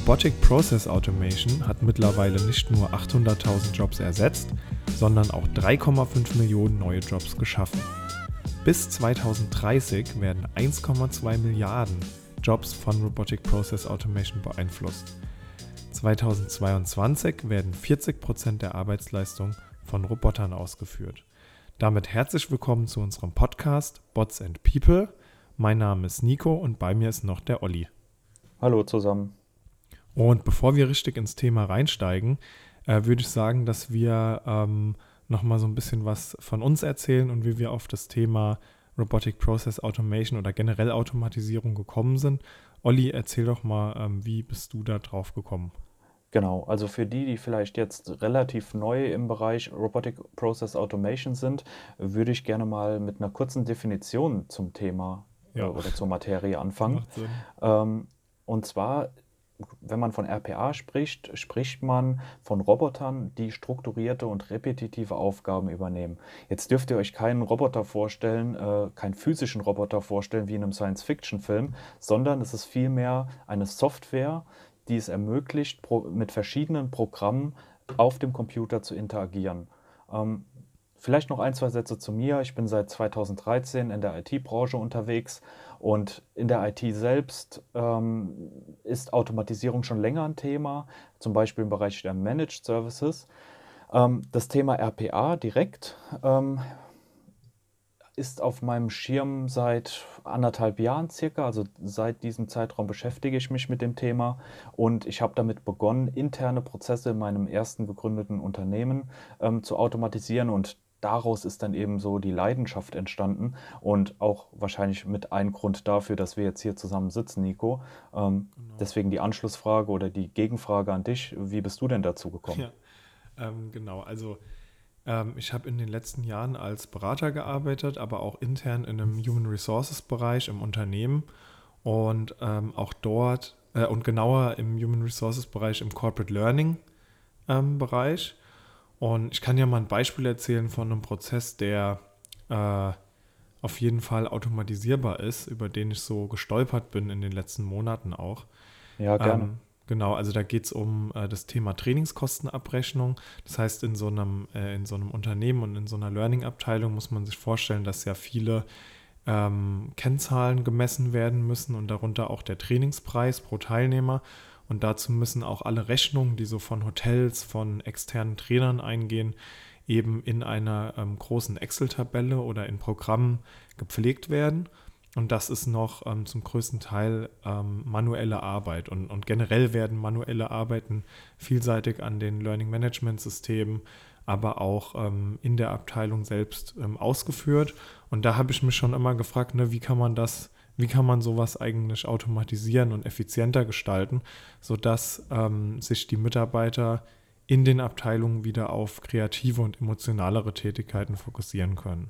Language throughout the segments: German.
Robotic Process Automation hat mittlerweile nicht nur 800.000 Jobs ersetzt, sondern auch 3,5 Millionen neue Jobs geschaffen. Bis 2030 werden 1,2 Milliarden Jobs von Robotic Process Automation beeinflusst. 2022 werden 40% der Arbeitsleistung von Robotern ausgeführt. Damit herzlich willkommen zu unserem Podcast Bots and People. Mein Name ist Nico und bei mir ist noch der Olli. Hallo zusammen. Und bevor wir richtig ins Thema reinsteigen, äh, würde ich sagen, dass wir ähm, nochmal so ein bisschen was von uns erzählen und wie wir auf das Thema Robotic Process Automation oder generell Automatisierung gekommen sind. Olli, erzähl doch mal, ähm, wie bist du da drauf gekommen? Genau, also für die, die vielleicht jetzt relativ neu im Bereich Robotic Process Automation sind, würde ich gerne mal mit einer kurzen Definition zum Thema ja. äh, oder zur Materie anfangen. Ähm, und zwar wenn man von RPA spricht, spricht man von Robotern, die strukturierte und repetitive Aufgaben übernehmen. Jetzt dürft ihr euch keinen Roboter vorstellen, äh, keinen physischen Roboter vorstellen wie in einem Science-Fiction-Film, sondern es ist vielmehr eine Software, die es ermöglicht, mit verschiedenen Programmen auf dem Computer zu interagieren. Ähm, vielleicht noch ein, zwei Sätze zu mir. Ich bin seit 2013 in der IT-Branche unterwegs und in der IT selbst ähm, ist Automatisierung schon länger ein Thema, zum Beispiel im Bereich der Managed Services. Ähm, das Thema RPA direkt ähm, ist auf meinem Schirm seit anderthalb Jahren circa. Also seit diesem Zeitraum beschäftige ich mich mit dem Thema und ich habe damit begonnen, interne Prozesse in meinem ersten gegründeten Unternehmen ähm, zu automatisieren und daraus ist dann eben so die Leidenschaft entstanden und auch wahrscheinlich mit ein Grund dafür, dass wir jetzt hier zusammen sitzen, Nico. Ähm, genau. Deswegen die Anschlussfrage oder die Gegenfrage an dich. Wie bist du denn dazu gekommen? Ja, ähm, genau. Also ähm, ich habe in den letzten Jahren als Berater gearbeitet, aber auch intern in einem Human Resources Bereich im Unternehmen und ähm, auch dort äh, und genauer im Human Resources Bereich im Corporate Learning ähm, Bereich. Und ich kann ja mal ein Beispiel erzählen von einem Prozess, der äh, auf jeden Fall automatisierbar ist, über den ich so gestolpert bin in den letzten Monaten auch. Ja, gerne. Ähm, genau, also da geht es um äh, das Thema Trainingskostenabrechnung. Das heißt, in so, einem, äh, in so einem Unternehmen und in so einer Learning-Abteilung muss man sich vorstellen, dass ja viele ähm, Kennzahlen gemessen werden müssen und darunter auch der Trainingspreis pro Teilnehmer. Und dazu müssen auch alle Rechnungen, die so von Hotels, von externen Trainern eingehen, eben in einer ähm, großen Excel-Tabelle oder in Programmen gepflegt werden. Und das ist noch ähm, zum größten Teil ähm, manuelle Arbeit. Und, und, generell werden manuelle Arbeiten vielseitig an den Learning Management Systemen, aber auch ähm, in der Abteilung selbst ähm, ausgeführt. Und da habe ich mich schon immer gefragt, ne, wie kann man das wie kann man sowas eigentlich automatisieren und effizienter gestalten, sodass ähm, sich die Mitarbeiter in den Abteilungen wieder auf kreative und emotionalere Tätigkeiten fokussieren können.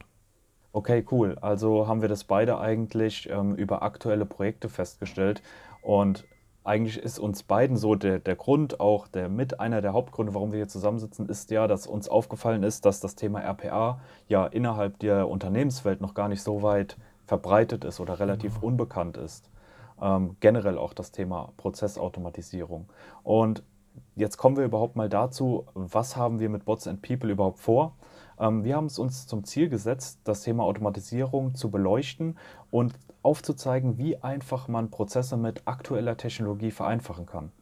Okay, cool. Also haben wir das beide eigentlich ähm, über aktuelle Projekte festgestellt und eigentlich ist uns beiden so der, der Grund, auch der mit einer der Hauptgründe, warum wir hier zusammensitzen, ist ja, dass uns aufgefallen ist, dass das Thema RPA ja innerhalb der Unternehmenswelt noch gar nicht so weit verbreitet ist oder relativ genau. unbekannt ist. Ähm, generell auch das Thema Prozessautomatisierung. Und jetzt kommen wir überhaupt mal dazu, was haben wir mit Bots and People überhaupt vor? Ähm, wir haben es uns zum Ziel gesetzt, das Thema Automatisierung zu beleuchten und aufzuzeigen, wie einfach man Prozesse mit aktueller Technologie vereinfachen kann.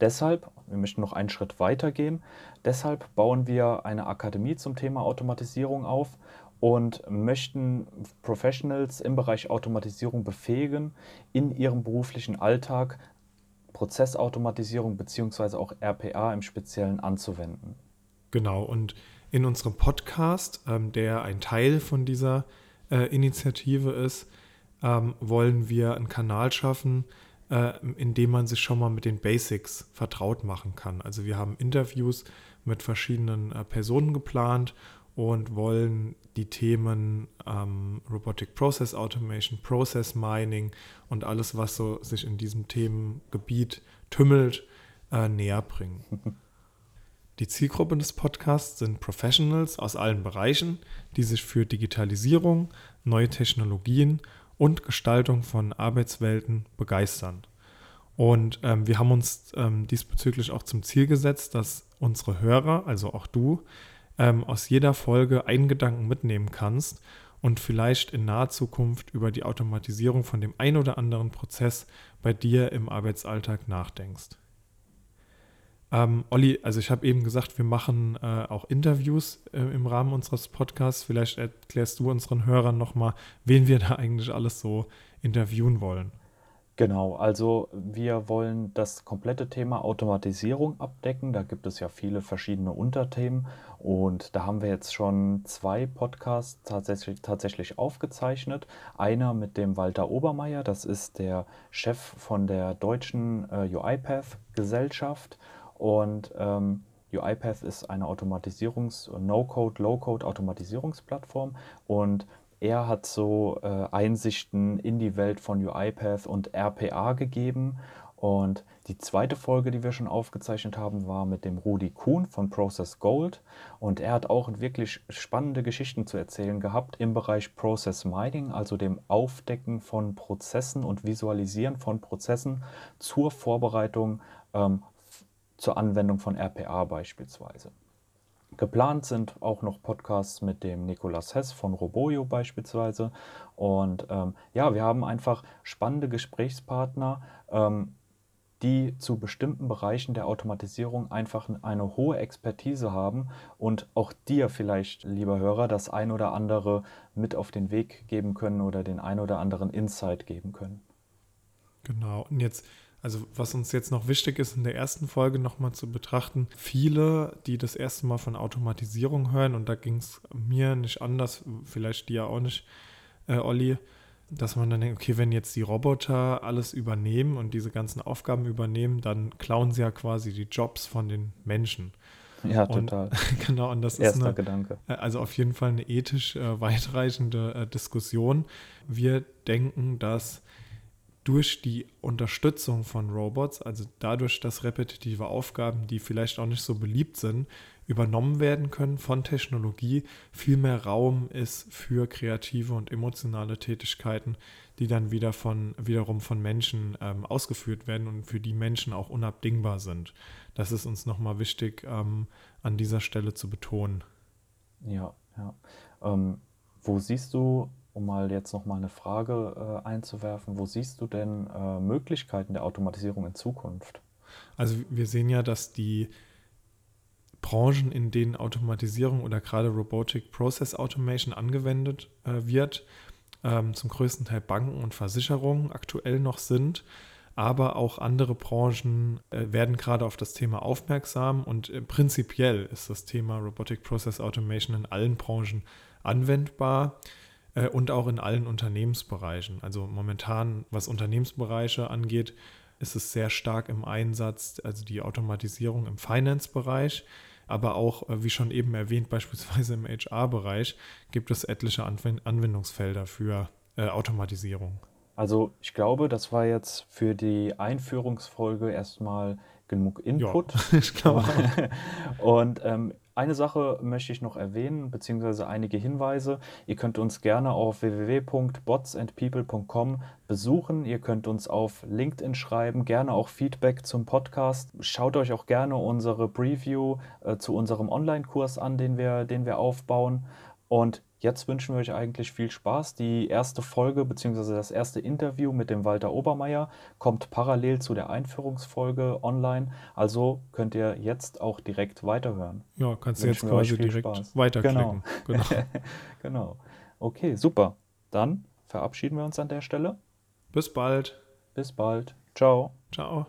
Deshalb, wir möchten noch einen Schritt weiter gehen, deshalb bauen wir eine Akademie zum Thema Automatisierung auf und möchten Professionals im Bereich Automatisierung befähigen, in ihrem beruflichen Alltag Prozessautomatisierung bzw. auch RPA im Speziellen anzuwenden. Genau, und in unserem Podcast, ähm, der ein Teil von dieser äh, Initiative ist, ähm, wollen wir einen Kanal schaffen, äh, in dem man sich schon mal mit den Basics vertraut machen kann. Also wir haben Interviews mit verschiedenen äh, Personen geplant und wollen die Themen ähm, Robotic Process Automation, Process Mining und alles, was so sich in diesem Themengebiet tümmelt, äh, näher bringen. Die Zielgruppe des Podcasts sind Professionals aus allen Bereichen, die sich für Digitalisierung, neue Technologien und Gestaltung von Arbeitswelten begeistern. Und ähm, wir haben uns ähm, diesbezüglich auch zum Ziel gesetzt, dass unsere Hörer, also auch du, ähm, aus jeder Folge einen Gedanken mitnehmen kannst und vielleicht in naher Zukunft über die Automatisierung von dem ein oder anderen Prozess bei dir im Arbeitsalltag nachdenkst. Ähm, Olli, also ich habe eben gesagt, wir machen äh, auch Interviews äh, im Rahmen unseres Podcasts. Vielleicht erklärst du unseren Hörern nochmal, wen wir da eigentlich alles so interviewen wollen. Genau, also wir wollen das komplette Thema Automatisierung abdecken. Da gibt es ja viele verschiedene Unterthemen und da haben wir jetzt schon zwei Podcasts tatsächlich, tatsächlich aufgezeichnet. Einer mit dem Walter Obermeier, das ist der Chef von der deutschen äh, UiPath-Gesellschaft und ähm, UiPath ist eine Automatisierungs-, No-Code, Low-Code-Automatisierungsplattform und er hat so äh, Einsichten in die Welt von UiPath und RPA gegeben. Und die zweite Folge, die wir schon aufgezeichnet haben, war mit dem Rudi Kuhn von Process Gold. Und er hat auch wirklich spannende Geschichten zu erzählen gehabt im Bereich Process Mining, also dem Aufdecken von Prozessen und Visualisieren von Prozessen zur Vorbereitung ähm, zur Anwendung von RPA beispielsweise. Geplant sind auch noch Podcasts mit dem Nikolas Hess von Roboyo beispielsweise. Und ähm, ja, wir haben einfach spannende Gesprächspartner, ähm, die zu bestimmten Bereichen der Automatisierung einfach eine hohe Expertise haben und auch dir vielleicht, lieber Hörer, das ein oder andere mit auf den Weg geben können oder den ein oder anderen Insight geben können. Genau. Und jetzt also was uns jetzt noch wichtig ist, in der ersten Folge nochmal zu betrachten, viele, die das erste Mal von Automatisierung hören, und da ging es mir nicht anders, vielleicht dir auch nicht, äh, Olli, dass man dann denkt, okay, wenn jetzt die Roboter alles übernehmen und diese ganzen Aufgaben übernehmen, dann klauen sie ja quasi die Jobs von den Menschen. Ja, total. Und, genau, und das Erster ist eine, Gedanke. Äh, also auf jeden Fall eine ethisch äh, weitreichende äh, Diskussion. Wir denken, dass durch die Unterstützung von Robots, also dadurch, dass repetitive Aufgaben, die vielleicht auch nicht so beliebt sind, übernommen werden können von Technologie, viel mehr Raum ist für kreative und emotionale Tätigkeiten, die dann wieder von, wiederum von Menschen ähm, ausgeführt werden und für die Menschen auch unabdingbar sind. Das ist uns nochmal wichtig ähm, an dieser Stelle zu betonen. Ja, ja. Ähm, wo siehst du um mal jetzt noch mal eine Frage äh, einzuwerfen, wo siehst du denn äh, Möglichkeiten der Automatisierung in Zukunft? Also wir sehen ja, dass die Branchen, in denen Automatisierung oder gerade Robotic Process Automation angewendet äh, wird, ähm, zum größten Teil Banken und Versicherungen aktuell noch sind. Aber auch andere Branchen äh, werden gerade auf das Thema aufmerksam und äh, prinzipiell ist das Thema Robotic Process Automation in allen Branchen anwendbar. Äh, und auch in allen Unternehmensbereichen. Also momentan, was Unternehmensbereiche angeht, ist es sehr stark im Einsatz, also die Automatisierung im Finance-Bereich. Aber auch, äh, wie schon eben erwähnt, beispielsweise im HR-Bereich gibt es etliche Anwendungsfelder für äh, Automatisierung. Also ich glaube, das war jetzt für die Einführungsfolge erstmal genug Input. Ja, ich glaube. Und ähm, eine Sache möchte ich noch erwähnen, beziehungsweise einige Hinweise. Ihr könnt uns gerne auf www.botsandpeople.com besuchen. Ihr könnt uns auf LinkedIn schreiben, gerne auch Feedback zum Podcast. Schaut euch auch gerne unsere Preview äh, zu unserem Online-Kurs an, den wir, den wir aufbauen. Und Jetzt wünschen wir euch eigentlich viel Spaß. Die erste Folge bzw. das erste Interview mit dem Walter Obermeier kommt parallel zu der Einführungsfolge online. Also könnt ihr jetzt auch direkt weiterhören. Ja, kannst du jetzt quasi direkt Spaß. weiterklicken. Genau. Genau. genau. Okay, super. Dann verabschieden wir uns an der Stelle. Bis bald. Bis bald. Ciao. Ciao.